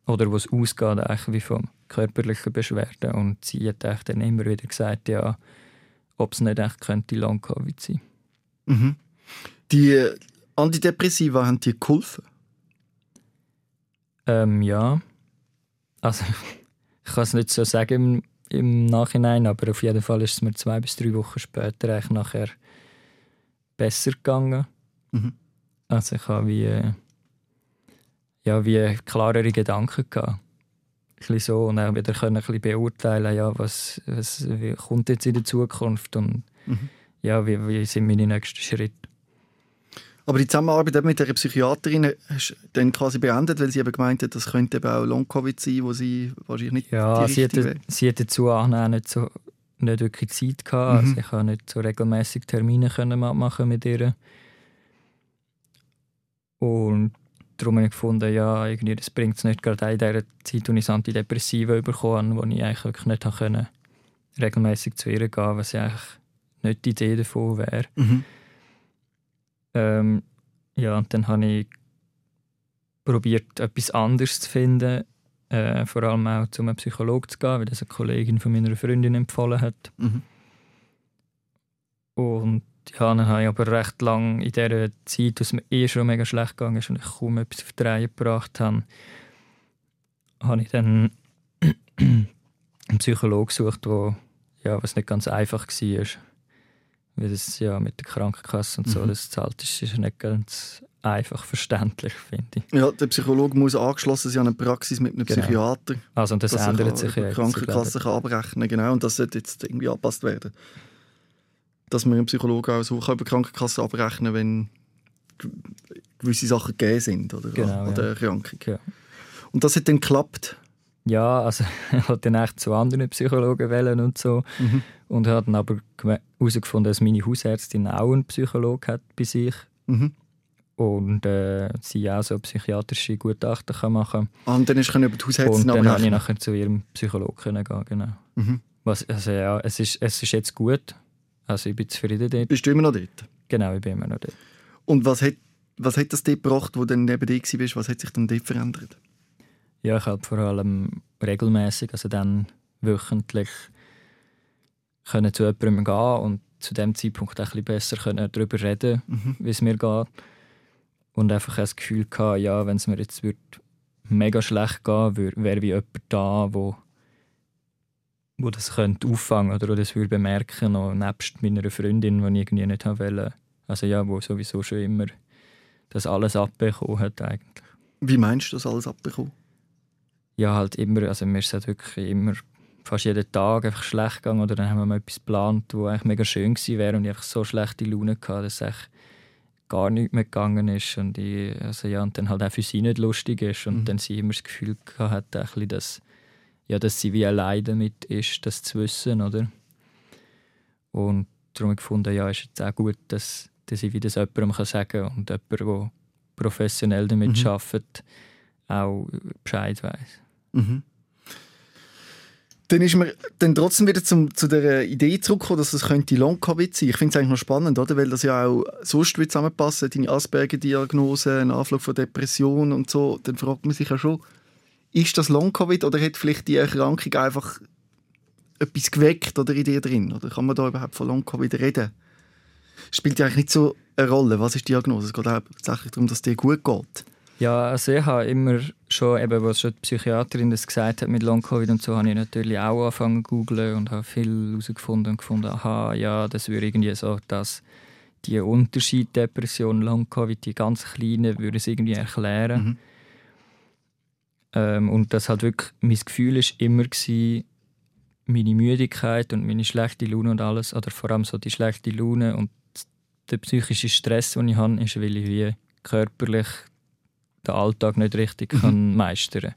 Oder was ausgeht eigentlich wie vom körperlichen Beschwerden. Und sie hat dann immer wieder gesagt, ja, ob es nicht echt könnte Long-Covid sein. Mhm. Die Antidepressiva haben dir geholfen? Ähm, ja. Also, [LAUGHS] ich kann es nicht so sagen im, im Nachhinein, aber auf jeden Fall ist es mir zwei bis drei Wochen später eigentlich nachher besser gegangen. Mhm. Also ich habe wie, äh, ja, wie klarere Gedanken gehabt. Ein bisschen so und auch wieder können ein bisschen beurteilen, ja, was, was kommt jetzt in der Zukunft und Mhm. ja, wie, wie sind meine nächsten Schritte. Aber die Zusammenarbeit mit der Psychiaterin hast du dann quasi beendet, weil sie eben gemeint hat, das könnte eben auch Long-Covid sein, wo sie wahrscheinlich nicht Ja, die sie richtige hatte, sie hatte dazu auch nicht, so, nicht wirklich Zeit gehabt. Mhm. Also ich konnte nicht so regelmäßig Termine können machen mit ihr. Und darum habe ich gefunden, ja, irgendwie, das bringt es nicht gerade in dieser Zeit, als ich Antidepressiva bekommen habe, wo ich eigentlich wirklich nicht können, regelmäßig zu ihr gehen was ja eigentlich nicht die Idee davon wäre. Mhm. Ähm, ja, und dann habe ich probiert, etwas anderes zu finden. Äh, vor allem auch zu einem Psychologen zu gehen, weil das eine Kollegin von meiner Freundin empfohlen hat. Mhm. Und ja, dann habe ich aber recht lang in dieser Zeit, als es mir eh schon mega schlecht gegangen ist und ich kaum etwas auf die Reihe gebracht habe, habe ich dann [CLEARS THROAT] einen Psychologen gesucht, wo, ja, was nicht ganz einfach war. Weil das ja mit der Krankenkasse und so, Mhm. das zahlt ist, ist nicht ganz einfach verständlich, finde ich. Ja, der Psychologe muss angeschlossen sein an eine Praxis mit einem Genau. Psychiater, Also, und das er ändert kann sich ja die Krankenkasse kann abrechnen genau, und das sollte jetzt irgendwie angepasst werden. Dass man einen Psychologen auch so kann über die Krankenkasse abrechnen wenn ge- gewisse Sachen gegeben sind oder Genau, an ja. Erkrankung. Ja. Und das hat dann geklappt. Ja, also [LAUGHS] ich wollte dann echt zu anderen Psychologen wählen und so. Mhm. Und habe dann aber herausgefunden, dass meine Hausärztin auch einen Psychologen hat bei sich. Mhm. Und äh, sie auch so psychiatrische Gutachten kann machen Ah, und dann ist über die Und Hausärztin dann konnte ich nachher zu ihrem Psychologen gehen, genau. Mhm. Was, also ja, es ist, es ist jetzt gut. Also ich bin zufrieden dort. Bist du immer noch dort? Genau, ich bin immer noch dort. Und was hat, was hat das dort gebracht, wo du dann neben dir warst? Was hat sich dann dort verändert? Ja, ich habe vor allem regelmäßig, also dann wöchentlich, können zu jemandem gehen und zu dem Zeitpunkt auch ein bisschen besser können darüber reden, Mhm. wie es mir geht. Und einfach das Gefühl gehabt, ja, wenn es mir jetzt wird mega schlecht gehen würde, wäre wie jemand da, wo, wo das könnte auffangen oder wo das würde bemerken, auch nebst meiner Freundin, die ich irgendwie nicht haben wollte. Also ja, wo sowieso schon immer das alles abbekommen hat eigentlich. Wie meinst du das alles abbekommen? Ja, halt immer, also mir ist halt wirklich immer fast jeden Tag einfach schlecht gegangen oder dann haben wir mal etwas geplant, wo eigentlich mega schön gewesen wäre und ich einfach so schlechte Laune hatte, dass es gar nicht mehr gegangen ist und, ich, also ja, und dann halt auch für sie nicht lustig ist und mhm. dann sie immer das Gefühl hatte, dass, ja, dass sie wie allein damit ist, das zu wissen, oder? Und darum gefunden, ja, ist jetzt auch gut, dass, dass ich wieder das jemandem sagen kann und jemand, der professionell damit mhm. arbeitet, auch Bescheid weiß. Mhm. Dann ist man dann trotzdem wieder zum, zu der Idee zurückgekommen, dass es könnte Long-Covid sein. Ich finde es eigentlich noch spannend, oder? weil das ja auch sonst wie zusammenpassen, deine Asperger-Diagnose, ein Anflug von Depression und so. Dann fragt man sich ja schon, ist das Long-Covid oder hat vielleicht die Erkrankung einfach etwas geweckt oder in dir drin? Oder kann man da überhaupt von Long-Covid reden? Spielt ja eigentlich nicht so eine Rolle. Was ist die Diagnose? Es geht auch tatsächlich darum, dass es dir gut geht. Ja, also ich habe immer schon, eben, was schon die Psychiaterin das gesagt hat mit Long-Covid und so, habe ich natürlich auch angefangen zu googlen und habe viel herausgefunden und gefunden, aha, ja, das würde irgendwie so, dass die Unterschied Depression, Long-Covid, die ganz kleinen, würde es irgendwie erklären. Mhm. Ähm, und das halt wirklich, mein Gefühl war immer, gewesen, meine Müdigkeit und meine schlechte Laune und alles, oder vor allem so die schlechte Laune und der psychische Stress, den ich habe, ist, weil ich wie körperlich den Alltag nicht richtig mhm. kann meistern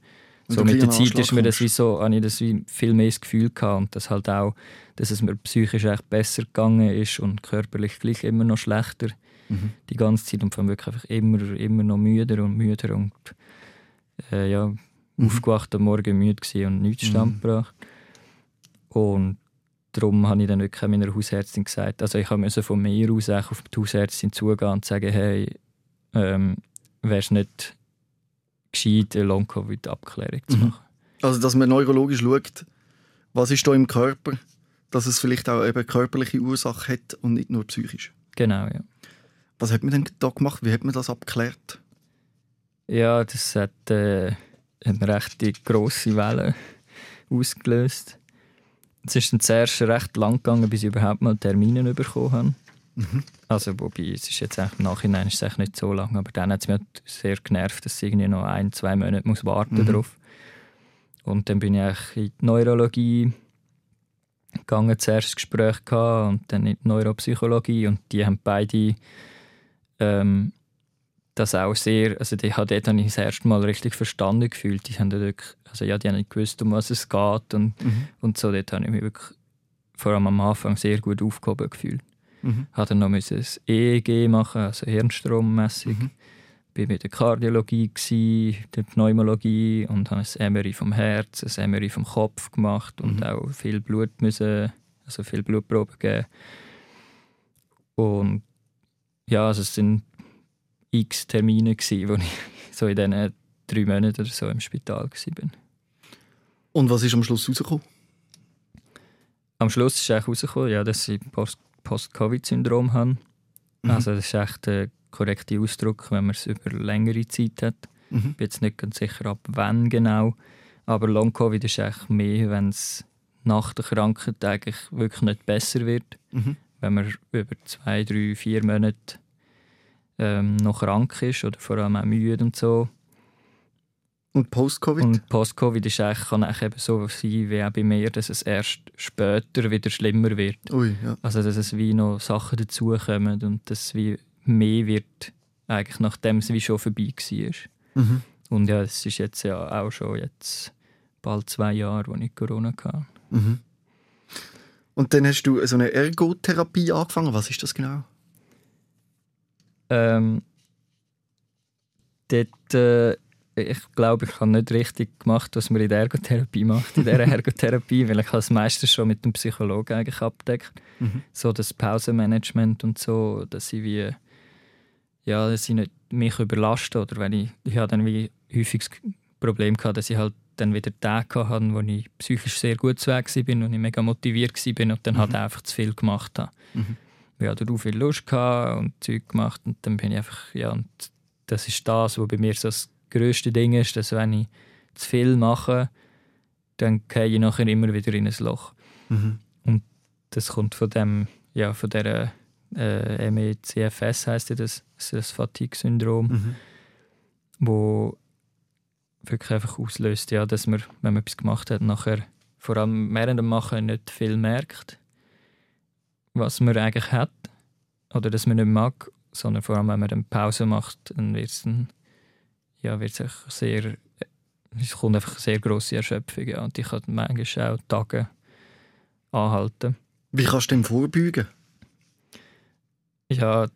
so mit der Zeit ist mir das wie so, habe ich das wie viel mehr das Gefühl gehabt und dass halt auch, dass es mir psychisch echt besser gegangen ist und körperlich gleich immer noch schlechter mhm. die ganze Zeit und von wirklich einfach immer, immer noch müder und müder und äh, ja, mhm. aufgewacht am Morgen müde und nichts mhm. stand gebracht. Und darum habe ich dann wirklich meiner Hausärztin gesagt, also ich musste von mir aus auf die Hausärztin zugehen und sagen, hey, ähm, wäre es nicht gescheit, eine Long-Covid-Abklärung zu mhm. machen. Also, dass man neurologisch schaut, was ist da im Körper, dass es vielleicht auch eben körperliche Ursache hat und nicht nur psychisch. Genau, ja. Was hat man denn da gemacht? Wie hat man das abgeklärt? Ja, das hat äh, eine recht grosse Welle ausgelöst. Es ist dann zuerst recht lang gegangen, bis ich überhaupt mal Termine bekommen habe. Mhm. Also, wobei, es ist jetzt im Nachhinein ist es nicht so lang, aber dann hat es mich halt sehr genervt, dass ich irgendwie noch ein, zwei Monate muss warten mhm. drauf. Und dann bin ich in die Neurologie gegangen, zuerst ein Gespräch gehabt und dann in die Neuropsychologie und die haben beide ähm, das auch sehr, also die hat dort habe ich das erste Mal richtig verstanden gefühlt. Die haben wirklich, also ja, die haben nicht gewusst, um was es geht und, mhm. und so, dort habe ich mich wirklich vor allem am Anfang sehr gut aufgehoben gefühlt. Mhm. Habe dann noch ein EEG machen, also Hirnstrommessung. Mhm. Bin bei der Kardiologie, gewesen, der Pneumologie und habe ein MRI vom Herz, ein MRI vom Kopf gemacht und mhm. auch viel Blut müssen, also viel Blutproben geben. Und ja, also es sind x Termine gewesen, wo ich so in diesen drei Monaten oder so im Spital war. Und was ist am Schluss rausgekommen? Am Schluss ist eigentlich rausgekommen, ja, dass ich Post Post-Covid-Syndrom habe. Mhm. Also das ist echt der korrekte Ausdruck, wenn man es über längere Zeit hat. Mhm. Ich bin jetzt nicht ganz sicher, ab wann genau. Aber Long-Covid ist echt mehr, wenn es nach der Krankheit eigentlich wirklich nicht besser wird. Mhm. Wenn man über zwei, drei, vier Monate ähm, noch krank ist oder vor allem auch müde und so. Und Post-Covid? Und Post-Covid ist eigentlich, kann eigentlich eben so sein wie auch bei mir, dass es erst später wieder schlimmer wird. Ui, ja. Also dass es wie noch Sachen dazukommen und dass es wie mehr wird, eigentlich nachdem es wie schon vorbei war. Mhm. Und ja, es ist jetzt ja auch schon jetzt bald zwei Jahre, wo ich Corona hatte. Mhm. Und dann hast du so eine Ergotherapie angefangen. Was ist das genau? Ähm, dort äh, ich glaube, ich habe nicht richtig gemacht, was man in der Ergotherapie macht, in dieser [LAUGHS] Ergotherapie, weil ich das meiste schon mit dem Psychologen eigentlich abdeckt. Mhm. So das Pausenmanagement und so, dass ich wie, ja, dass ich nicht mich überlaste oder wenn ich, ich habe dann wie häufig das Problem gehabt, dass ich halt dann wieder Tage hatte, wo ich psychisch sehr gut zu Weg war und ich mega motiviert war und dann mhm. halt einfach zu viel gemacht habe. Mhm. Ich hatte darauf viel Lust und Zeug gemacht und dann bin ich einfach, ja, und das ist das, was bei mir so das grösste Ding ist, dass wenn ich zu viel mache, dann gehe ich nachher immer wieder in ein Loch. Mhm. Und das kommt von dem, ja, von der äh, MECFS heißt das, das, das Fatigue-Syndrom, mhm. wo wirklich einfach auslöst, ja, dass man, wenn man etwas gemacht hat, nachher vor allem während dem Machen nicht viel merkt, was man eigentlich hat oder dass man nicht mag, sondern vor allem, wenn man dann Pause macht, dann wird es ja, wird's sehr, es kommt einfach eine sehr grosse Erschöpfung ja, und die kann manchmal auch Tage anhalten. Wie kannst du dem vorbeugen? Ja,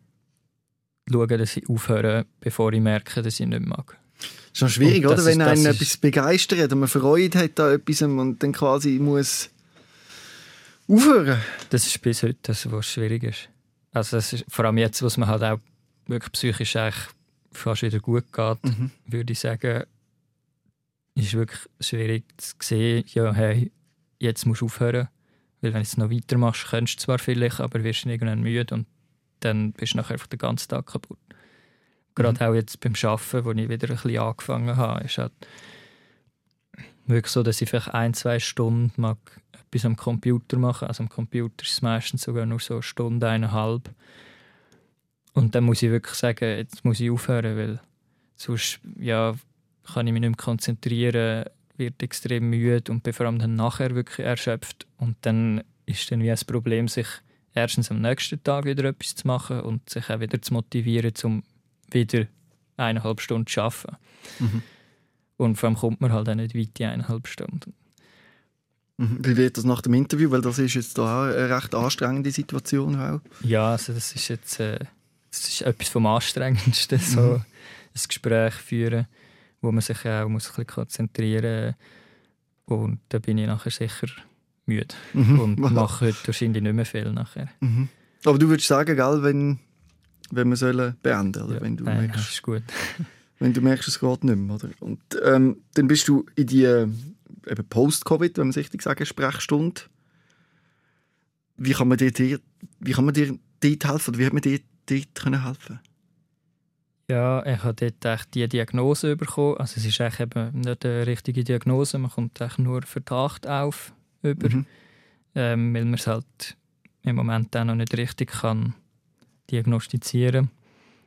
schauen, dass ich aufhöre, bevor ich merke, dass ich nicht mag. Das ist schon schwierig, oder? Wenn ist- einen ist- etwas begeistert und man Freude hat an etwas und dann quasi muss aufhören. Das ist bis heute das, was schwierig ist. Also das ist, vor allem jetzt, wo mir halt auch wirklich psychisch eigentlich fast wieder gut geht, Mhm. würde ich sagen, ist wirklich schwierig zu sehen, ja, hey, jetzt musst du aufhören. Weil wenn du es noch weitermachst, könntest du zwar vielleicht, aber wirst irgendwann müde und dann bist du nachher einfach den ganzen Tag kaputt. Gerade auch jetzt beim Arbeiten, wo ich wieder ein bisschen angefangen habe, ist halt wirklich so, dass ich vielleicht ein, zwei Stunden mag etwas am Computer machen. Also am Computer ist es meistens sogar nur so eine Stunde, eineinhalb. Und dann muss ich wirklich sagen, jetzt muss ich aufhören, weil sonst ja, kann ich mich nicht mehr konzentrieren, wird extrem müde und bin vor allem dann nachher wirklich erschöpft. Und dann ist dann wie ein Problem, sich erstens am nächsten Tag wieder etwas zu machen und sich auch wieder zu motivieren, um wieder eineinhalb Stunden zu arbeiten. Mhm. Und vor allem kommt man halt auch nicht weit in eineinhalb Stunden. Mhm. Wie wird das nach dem Interview? Weil das ist jetzt da auch eine recht anstrengende Situation auch. Ja, also das ist jetzt äh, das ist etwas vom Anstrengendsten, so Mhm. ein Gespräch führen, wo man sich auch muss ein bisschen konzentrieren muss. Und da bin ich nachher sicher müde Mhm. und [LAUGHS] mache heute wahrscheinlich nicht mehr viel nachher. Mhm. Aber du würdest sagen, gell, wenn, wenn wir sollen beenden, oder? Ja, wenn, du nein, merkst, ist gut. [LAUGHS] wenn du merkst, es geht nicht mehr. Oder? Und ähm, dann bist du in die äh, eben Post-Covid, wenn man es richtig sagen, Sprechstunde. Wie kann man dir, dir, wie kann man dir dort helfen? Oder wie hat man dir dort können helfen Ja, ich habe dort echt die Diagnose bekommen. Also es ist eigentlich eben nicht eine richtige Diagnose, man kommt eigentlich nur Verdacht auf über, Mhm. ähm, weil man es halt im Moment auch noch nicht richtig kann diagnostizieren.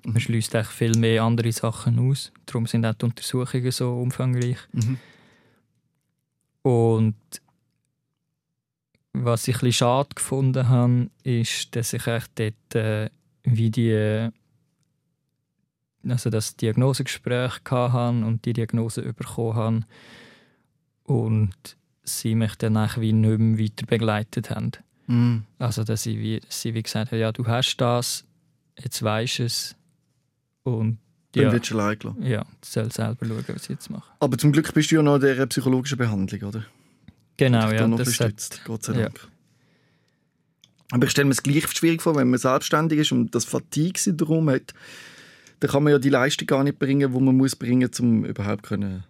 Mhm. Man schließt eigentlich viel mehr andere Sachen aus. Darum sind auch die Untersuchungen so umfangreich. Mhm. Und was ich ein bisschen schade gefunden habe, ist, dass ich echt dort äh, wie die also das Diagnosegespräch hatte und die Diagnose bekommen habe und sie mich dann wie nicht mehr weiter begleitet haben. Mhm. Also dass sie wie, sie wie gesagt haben, ja du hast das, jetzt weisst es und Dann ja, wirst du allein gelassen. ja, du sollst selber schauen, was ich jetzt mache. Aber zum Glück bist du ja noch in dieser psychologischen Behandlung, oder? Genau, ja, das hat, Gott sei ja. Aber ich stelle mir es gleich schwierig vor, wenn man selbstständig ist und das Fatigue-Syndrom hat, dann kann man ja die Leistung gar nicht bringen, die man muss bringen muss, um überhaupt können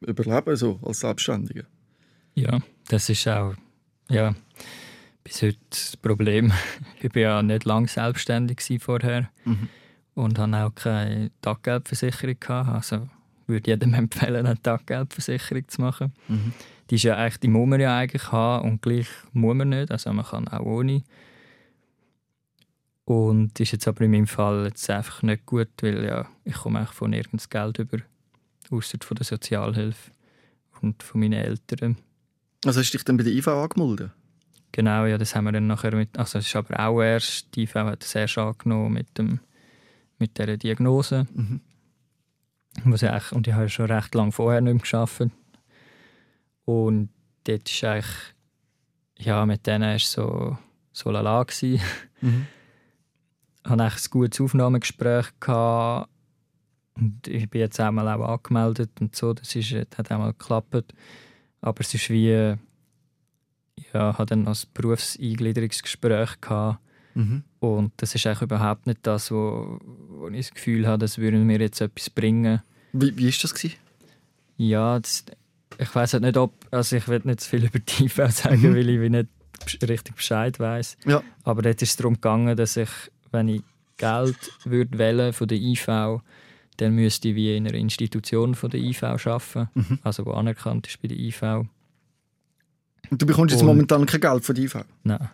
überleben so als Selbstständiger. Ja, das ist auch ja, bis heute das Problem. [LAUGHS] Ich war ja nicht lange selbstständig vorher Mhm. und hatte auch keine Taggeldversicherung. gehabt. Also würde jedem [LAUGHS] empfehlen, eine Taggeldversicherung zu machen. Mhm. Die, ist ja eigentlich, die muss man ja eigentlich haben und gleich muss man nicht. Also man kann auch ohne. Und ist jetzt aber in meinem Fall jetzt einfach nicht gut, weil ja, ich komme eigentlich von nirgends Geld über, außer von der Sozialhilfe und von meinen Eltern. Also hast du dich dann bei der IV angemeldet? Genau, ja, das haben wir dann nachher mit, also es ist aber auch erst, die IV hat das erst angenommen mit, dem, mit dieser Diagnose. Mhm. Was ich und ich habe schon recht lange vorher nicht mehr gearbeitet. Und dort ist eigentlich, ja, mit denen war es so, so lala. Mhm. Ich hatte eigentlich ein gutes Aufnahmegespräch. Gehabt. Und ich bin jetzt einmal auch angemeldet und so, das ist, das hat einmal geklappt. Aber es ist wie, ja, ich hatte dann noch ein Berufseingliederungsgespräch gehabt. Mhm. Und das ist eigentlich überhaupt nicht das, wo, wo ich das Gefühl habe, das würde mir jetzt etwas bringen. Wie, wie ist das gewesen? Ja, das, ich weiß halt nicht, ob, also ich will nicht zu viel [LAUGHS] über die IV sagen, Mhm. weil ich nicht richtig Bescheid weiß. Ja. Aber dort ist es darum gegangen, dass ich, wenn ich Geld würde wählen von der IV, dann müsste ich wie in einer Institution von der IV arbeiten, Mhm. also wo anerkannt ist bei der IV. Und du bekommst jetzt Und- momentan kein Geld von der IV? Nein.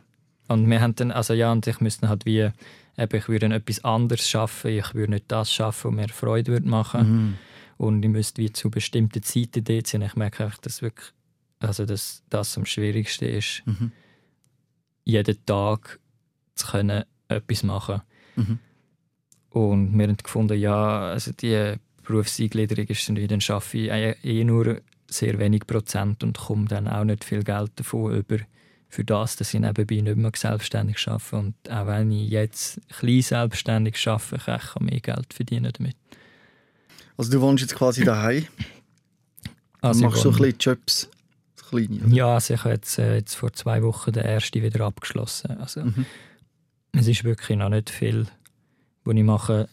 Und wir haben dann, also ja, und ich müsste halt wie, eben, ich würde dann etwas anderes schaffen, ich würde nicht das schaffen, was mir Freude würde machen. Mhm. Und ich müsste wie zu bestimmten Zeiten dort sein. Ich merke einfach, dass wirklich also dass das am schwierigsten ist, Mhm. jeden Tag zu können etwas machen. Mhm. Und wir haben gefunden, ja, also die Berufseingliederung ist wieder, dann arbeite ich eh- eh nur sehr wenig Prozent und komme dann auch nicht viel Geld davon über für das, dass ich nebenbei nicht mehr selbstständig arbeite. Und auch wenn ich jetzt klein selbstständig arbeite, kann ich mehr Geld verdienen damit. Also du wohnst jetzt quasi daheim Also machst so ein bisschen Jobs, kleine. oder? Ja, also ich habe jetzt, äh, jetzt vor zwei Wochen den ersten wieder abgeschlossen. Also Mhm. es ist wirklich noch nicht viel, was ich mache.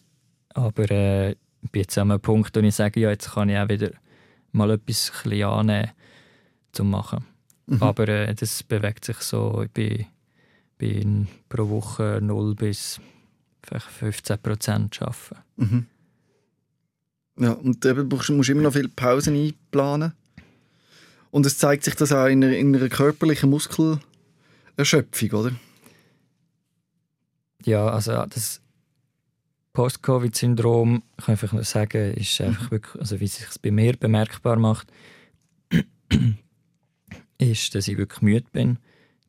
Aber äh, ich bin jetzt an einem Punkt, wo ich sage, ja, jetzt kann ich auch wieder mal etwas ein bisschen annehmen zum machen. Mhm. Aber äh, das bewegt sich so, ich bin, bin pro Woche 0 bis vielleicht 15 Prozent arbeiten. Mhm. Ja, und eben musst, musst immer noch viele Pausen einplanen. Und es zeigt sich das auch in einer, in einer körperlichen Muskelerschöpfung, oder? Ja, also das Post-Covid-Syndrom, kann ich einfach nur sagen, ist einfach wirklich, also wie sich es bei mir bemerkbar macht, [CLEARS THROAT] ist, dass ich wirklich müde bin.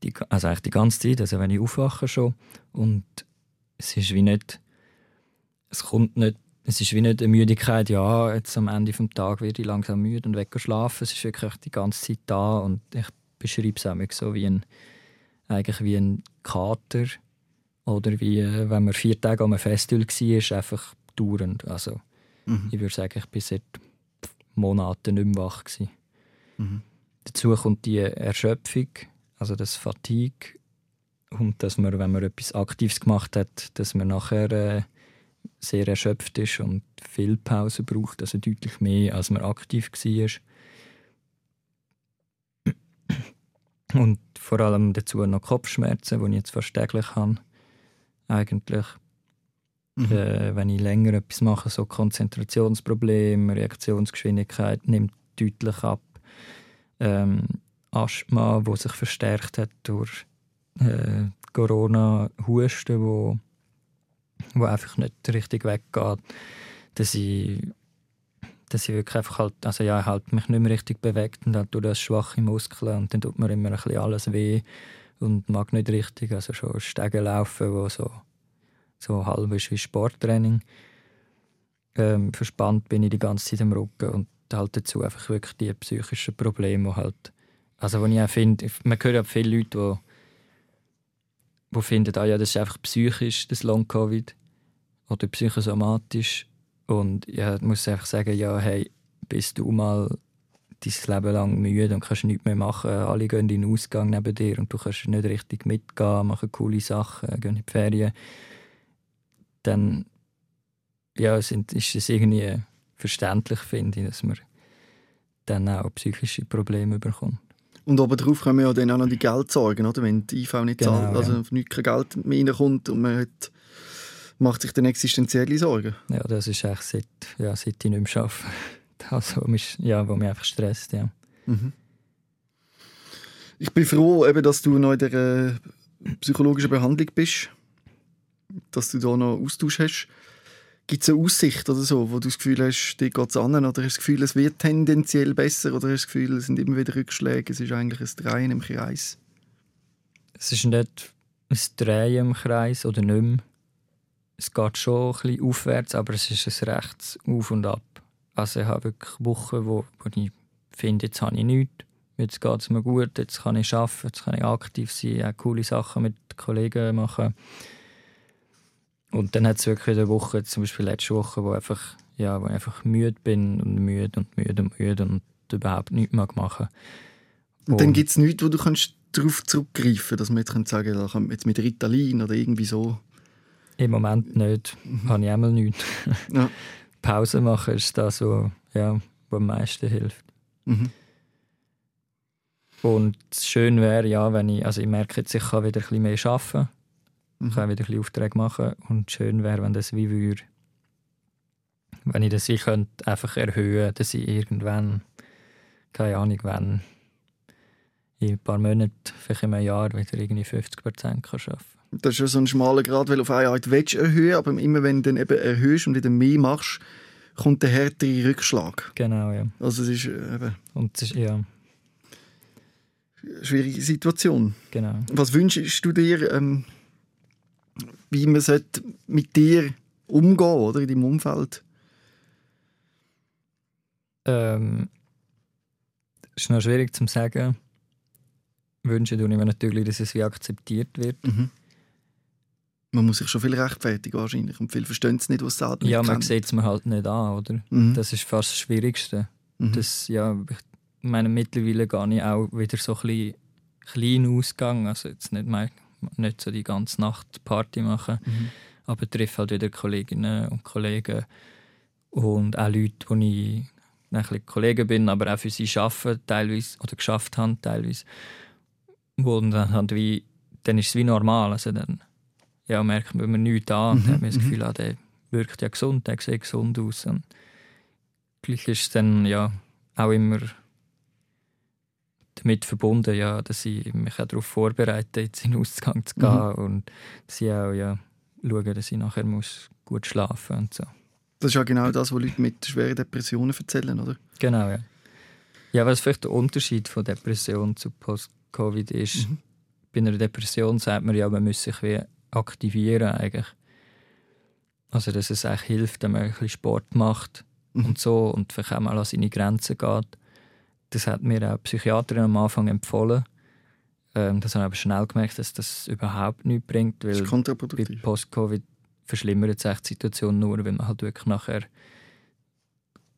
Die, also eigentlich die ganze Zeit, also wenn ich aufwache schon. Und es ist wie nicht, es kommt nicht, es ist wie nicht eine Müdigkeit, ja, jetzt am Ende des Tages werde ich langsam müde und weg schlafen. Es ist wirklich die ganze Zeit da und ich beschreibe es auch so wie ein, eigentlich wie ein Kater oder wie äh, wenn man vier Tage am Festival war, einfach dauernd. Also Mhm. ich würde sagen, ich bin seit Monaten nicht mehr wach. Gewesen. Mhm. Dazu kommt die Erschöpfung, also das Fatigue und dass man, wenn man etwas Aktives gemacht hat, dass man nachher äh, sehr erschöpft ist und viel Pause braucht, also deutlich mehr, als man aktiv war. Und vor allem dazu noch Kopfschmerzen, die ich jetzt fast täglich habe. Eigentlich Mhm. äh, wenn ich länger etwas mache, so Konzentrationsprobleme, Reaktionsgeschwindigkeit nimmt deutlich ab. Ähm, Asthma, wo sich verstärkt hat durch äh, Corona-Husten, wo, wo einfach nicht richtig weggeht, dass ich dass ich wirklich einfach halt, also ja, halt mich nicht mehr richtig bewegt und dann tut das schwache Muskeln und dann tut mir immer ein bisschen alles weh und mag nicht richtig, also schon Stege laufen, wo so so halb ist wie Sporttraining. Ähm, verspannt bin ich die ganze Zeit am Rücken und halt dazu einfach wirklich die psychischen Probleme, die halt, also wo ich auch finde, man hört ja viele Leute, die, die finden, ah ja, das ist einfach psychisch, das Long-Covid oder psychosomatisch und ja, muss einfach sagen, ja, hey, bist du mal dein Leben lang müde und kannst nichts mehr machen. Alle gehen in den Ausgang neben dir und du kannst nicht richtig mitgehen, machen coole Sachen, gehen in die Ferien dann ja, sind, ist es irgendwie verständlich, finde ich, dass man dann auch psychische Probleme bekommt. Und obendrauf kommen ja dann auch noch die Geldsorgen, oder? Wenn die IV nicht Genau, zahlt, also ja. nicht kein Geld mehr reinkommt und man hat, macht sich dann existenzielle Sorgen. Ja, das ist echt seit, ja, seit ich nicht mehr arbeite. [LAUGHS] Das, was mich, ja, was mich einfach stresst, ja. Mhm. Ich bin froh, eben, dass du noch in der äh, psychologischen Behandlung bist, dass du da noch Austausch hast. Gibt es eine Aussicht oder so, wo du das Gefühl hast, dir geht es an, oder hast du das Gefühl, es wird tendenziell besser, oder hast du das Gefühl, es sind immer wieder Rückschläge, es ist eigentlich ein Drehen im Kreis? Es ist nicht ein Drehen im Kreis oder nicht mehr. Es geht schon ein bisschen aufwärts, aber es ist ein rechtes Auf und Ab. Also ich habe wirklich Wochen, wo, wo ich finde, jetzt habe ich nichts, jetzt geht es mir gut, jetzt kann ich arbeiten, jetzt kann ich aktiv sein, auch coole Sachen mit Kollegen machen. Und dann hat es wirklich eine Woche, zum Beispiel letzte Woche, wo, einfach, ja, wo ich einfach müde bin und müde und müde und müde und überhaupt nichts mehr machen Und dann Und- gibt es nichts, wo du kannst darauf zurückgreifen dass man jetzt könnte sagen da kommt jetzt mit Ritalin oder irgendwie so. Im Moment nicht, habe ich einmal nichts. [LAUGHS] Ja. Pause machen ist das, was, ja, was am meisten hilft. Mhm. Und schön wäre, ja, wenn ich, also ich merke jetzt, ich kann wieder ein bisschen mehr arbeiten, Mhm. ich kann wieder ein bisschen Aufträge machen und schön wäre, wenn das wie würde, wenn ich das wie könnte, einfach erhöhen, dass ich irgendwann, keine Ahnung, wenn in ein paar Monaten, vielleicht in einem Jahr wieder irgendwie 50 Prozent kann arbeiten Das ist ja so ein schmaler Grad, weil auf eine Art willst du erhöhen, aber immer wenn du dann eben erhöhst und wieder mehr machst, kommt der härtere Rückschlag. Genau, ja. Also es ist äh, eben, Und es ist, ja, schwierige Situation. Genau. Was wünschst du dir, ähm, wie man mit dir umgehen oder in deinem Umfeld? Ähm, ist noch schwierig zu sagen. Wünsche tue ich mir natürlich, dass es wie akzeptiert wird. Mhm. Man muss sich schon viel rechtfertigen wahrscheinlich und viel verstehen es nicht, was sagt. Ja, man sieht es mir halt nicht an, oder? Mhm. Das ist fast das Schwierigste. Mhm. Das, ja, ich meine, mittlerweile gehe ich auch wieder so ein bisschen klein ausgegangen. Also jetzt nicht, mehr, nicht so die ganze Nacht Party machen, Mhm. aber treffe halt wieder Kolleginnen und Kollegen und auch Leute, die ich ein bisschen Kollegen bin, aber auch für sie arbeiten teilweise oder geschafft haben teilweise. Wo dann, halt wie, dann ist es wie normal. Also dann ja, merkt man mir nichts an und Mhm, hat man das mhm. Gefühl, ah, der wirkt ja gesund, der sieht gesund aus. Und gleich ist es dann ja auch immer damit verbunden, ja, dass ich mich auch darauf vorbereite, jetzt in den Ausgang zu gehen Mhm. und dass ich auch ja, schaue, dass ich nachher muss gut schlafen und so. Das ist ja genau das, was Leute mit schweren Depressionen erzählen, oder? Genau, ja. Ja, was vielleicht der Unterschied von Depression zu Post-Covid ist, Mhm. bei einer Depression sagt man ja, man muss sich wie aktivieren eigentlich. Also, dass es eigentlich hilft, wenn man ein bisschen Sport macht Mhm. und so und vielleicht auch mal an seine Grenzen geht. Das hat mir auch Psychiaterin am Anfang empfohlen. Ähm, das habe ich aber schnell gemerkt, dass das überhaupt nichts bringt, Das weil ist bei. Post-Covid verschlimmert sich die Situation nur, wenn man halt wirklich nachher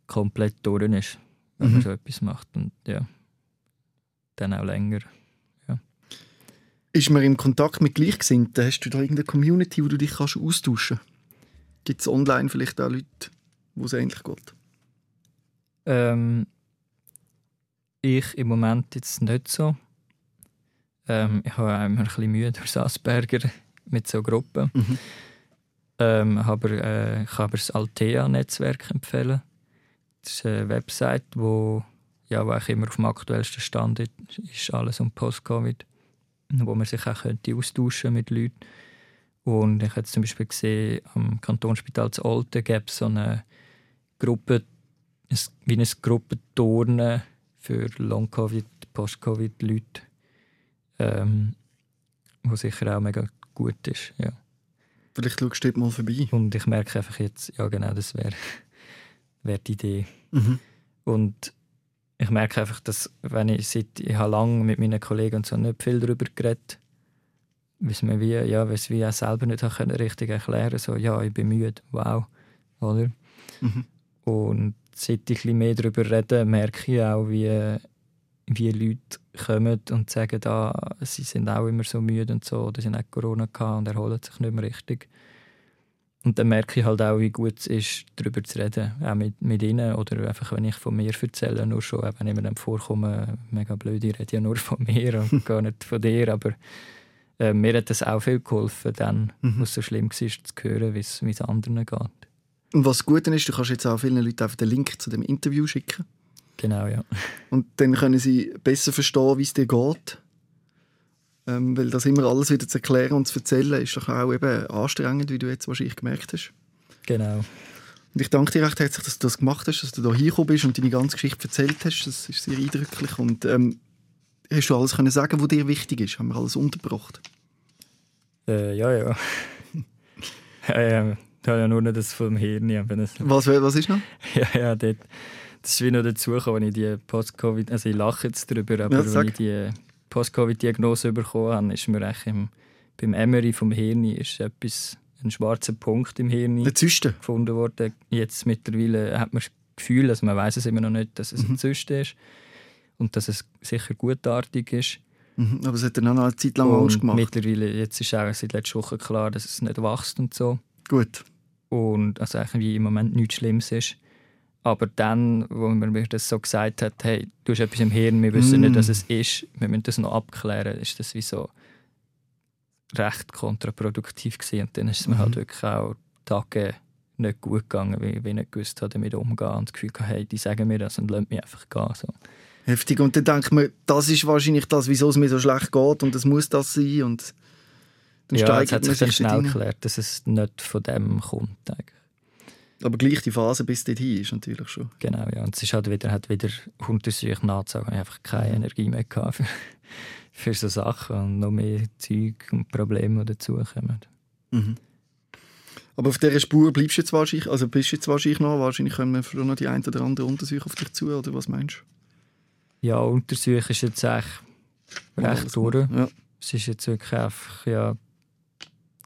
komplett durch ist, wenn Mhm. man so etwas macht. Und ja, dann auch länger. Ist man im Kontakt mit Gleichgesinnten? Hast du da irgendeine Community, wo du dich kannst austauschen kannst? Gibt es online vielleicht auch Leute, wo es ähnlich geht? Ähm, ich im Moment jetzt nicht so. Ähm, ich habe auch immer ein bisschen Mühe durch Asperger [LAUGHS] mit so Gruppen. Mhm. Ähm, aber, äh, ich kann aber das Altea-Netzwerk empfehlen. Das ist eine Website, wo, ja, wo eigentlich immer auf dem aktuellsten Stand ist, ist alles um Post-Covid, wo man sich auch könnte austauschen mit Leuten. Und ich habe zum Beispiel gesehen, am Kantonsspital zu Olten gäbe es so eine Gruppe, ein- wie eine Gruppenturnen für Long-Covid, Post-Covid-Leute, ähm, wo sicher auch mega gut ist. Ja. Vielleicht schaust du dort mal vorbei. Und ich merke einfach jetzt, ja genau, das wäre [LAUGHS] wär die Idee. Mhm. Und ich merke einfach, dass wenn ich seit, ich habe lange mit meinen Kollegen und so nicht viel darüber geredet, es mir wie, ja, es wie auch selber nicht können richtig erklären so, ja, ich bin müde, wow, oder? Mhm. Und seit ich ein bisschen mehr darüber rede, merke ich auch, wie, wie Leute kommen und sagen, ah, sie sind auch immer so müde und so, oder sie haben auch Corona gehabt und erholen sich nicht mehr richtig. Und dann merke ich halt auch, wie gut es ist, darüber zu reden, auch mit, mit ihnen oder einfach, wenn ich von mir erzähle, nur schon, wenn ich mir dann vorkomme, mega blöd, ich rede ja nur von mir und [LAUGHS] gar nicht von dir, aber äh, mir hat das auch viel geholfen, dann, Mhm. was so schlimm war, zu hören, wie es wie es anderen geht. Und was gut ist, du kannst jetzt auch vielen Leuten einfach den Link zu dem Interview schicken. Genau, ja. Und dann können sie besser verstehen, wie es dir geht. Ähm, weil das immer alles wieder zu erklären und zu erzählen, ist doch auch eben anstrengend, wie du jetzt wahrscheinlich gemerkt hast. Genau. Und ich danke dir recht herzlich, dass du das gemacht hast, dass du da hingekommen bist und deine ganze Geschichte erzählt hast. Das ist sehr eindrücklich. Und ähm, hast du alles können sagen, was dir wichtig ist? Haben wir alles untergebracht? Äh, ja, ja. [LAUGHS] ja, ja. Ja nur noch das vom Hirn. Das, Was, was ist noch? [LAUGHS] ja, ja, dort, das ist wie noch dazugekommen, wenn ich die Post-Covid, also ich lache jetzt darüber, aber Ja, wenn ich die Post-Covid-Diagnose bekommen habe, ist mir echt im, beim MRI vom Hirn ist etwas, ein schwarzer Punkt im Hirn gefunden worden. Jetzt mittlerweile hat man das Gefühl, also man weiß es immer noch nicht, dass es Mhm. eine Zyste ist und dass es sicher gutartig ist. Mhm, aber es hat dann auch noch eine Zeit lang Angst Und gemacht. mittlerweile, jetzt ist auch seit letzter Woche klar, dass es nicht wächst und so. Gut. Und also eigentlich wie im Moment nichts Schlimmes ist. Aber dann, wo man mir das so gesagt hat, hey, du hast etwas im Hirn, wir wissen Mm. nicht, was es ist, wir müssen das noch abklären, ist das wie so recht kontraproduktiv gewesen. Und dann ist es mir Mhm. halt wirklich auch Tage nicht gut gegangen, weil ich nicht gewusst habe, damit umzugehen und das Gefühl hatte, hey, die sagen mir das und lassen mich einfach gehen. So. Heftig. Und dann denkt man, das ist wahrscheinlich das, wieso es mir so schlecht geht und es muss das sein. Und dann ja, es hat sich dann schnell geklärt, dass es nicht von dem kommt. Eigentlich. Aber gleich die Phase bis dorthin ist natürlich schon. Genau, ja. Und es ist halt wieder, hat wieder untersucht nachzusagen, ich einfach keine Energie mehr gehabt für, [LAUGHS] für so Sachen und noch mehr Zeug und Probleme, die dazukommen. Mhm. Aber auf dieser Spur bleibst du jetzt wahrscheinlich, also bist du jetzt wahrscheinlich noch, wahrscheinlich kommen schon noch die ein oder andere Untersuchung auf dich zu, oder was meinst du? Ja, Untersuchung ist jetzt echt recht durch. Ja. Es ist jetzt wirklich einfach, ja,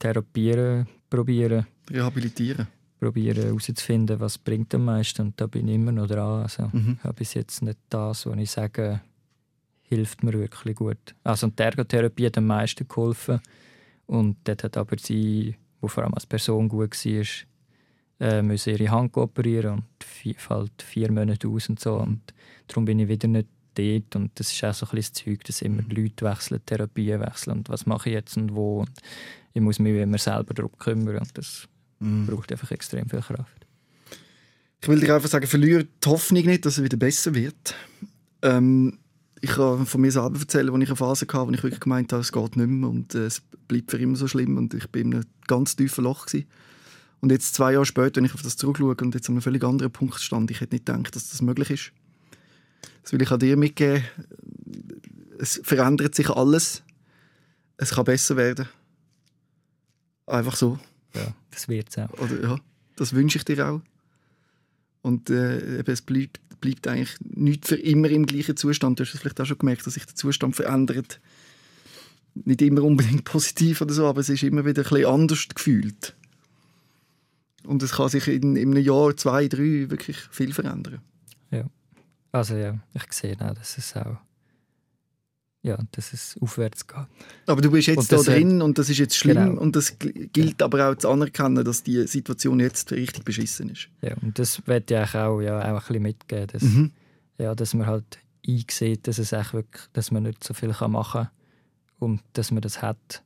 therapieren, probieren, Rehabilitieren. probieren herauszufinden, was bringt am meisten und da bin ich immer noch dran. Also, Mhm. ich habe bis jetzt nicht das, was ich sage, hilft mir wirklich gut. Also die Ergotherapie hat am meisten geholfen und dort hat aber sie, wo vor allem als Person gut war, äh, müssen ihre Hand operieren und fällt vier Monate aus und so und darum bin ich wieder nicht dort und das ist auch so ein bisschen das Zeug, dass immer die Leute wechseln, Therapien wechseln und was mache ich jetzt und wo und ich muss mich immer selber darum kümmern und das Mhm. braucht einfach extrem viel Kraft. Ich will dir einfach sagen, verliere die Hoffnung nicht, dass es wieder besser wird. Ähm, ich kann von mir selber erzählen, als ich eine Phase hatte, wo ich wirklich gemeint habe, es geht nicht mehr und äh, es bleibt für immer so schlimm und ich bin in einem ganz tiefen Loch gewesen. Und jetzt zwei Jahre später, wenn ich auf das zurückschaue und jetzt an einem völlig anderen Punkt stand, ich hätte nicht gedacht, dass das möglich ist. Das will ich an dir mitgeben. Es verändert sich alles. Es kann besser werden. Einfach so. Ja, das wird es auch. Oder, ja, das wünsche ich dir auch. Und äh, eben, es bleibt, bleibt eigentlich nicht für immer im gleichen Zustand. Du hast es vielleicht auch schon gemerkt, dass sich der Zustand verändert. Nicht immer unbedingt [LAUGHS] positiv oder so, aber es ist immer wieder ein bisschen anders gefühlt. Und es kann sich in, in einem Jahr, zwei, drei wirklich viel verändern. Also ja, ich sehe auch, dass es auch ja, dass es aufwärts geht. Aber du bist jetzt Und da das, drin und das ist jetzt schlimm genau. und das gilt aber auch zu anerkennen, dass die Situation jetzt richtig beschissen ist. Ja, und das ich eigentlich auch, ja, auch ein bisschen mitgeben, dass, Mhm. ja, dass man halt einsieht, dass, es echt wirklich, dass man nicht so viel machen kann und dass man das hat.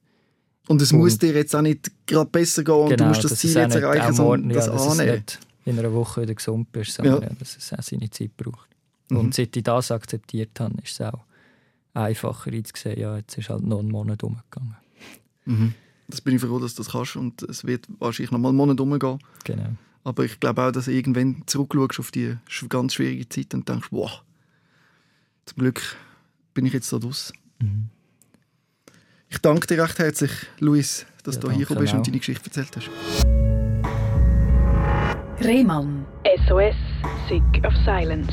Und es Und- muss dir jetzt auch nicht gerade besser gehen und du musst das Ziel jetzt erreichen, sondern das ja, dass es annehmen. in einer Woche wieder gesund bist, sondern Ja. ja. dass es auch seine Zeit braucht. Mhm. Und seit ich das akzeptiert habe, ist es auch einfacher einzusehen, ja, jetzt ist halt noch ein Monat umgegangen. Mhm. Das bin ich froh, dass du das kannst und es wird wahrscheinlich noch mal einen Monat umgehen. Genau. Aber ich glaube auch, dass du irgendwann zurückschaust auf die ganz schwierige Zeit und denkst, wow, zum Glück bin ich jetzt da draus. Mhm. Ich danke dir recht herzlich, Luis, dass Ja, du hier bist und deine Geschichte erzählt hast. Rehmann. SOS, Sick of Silence.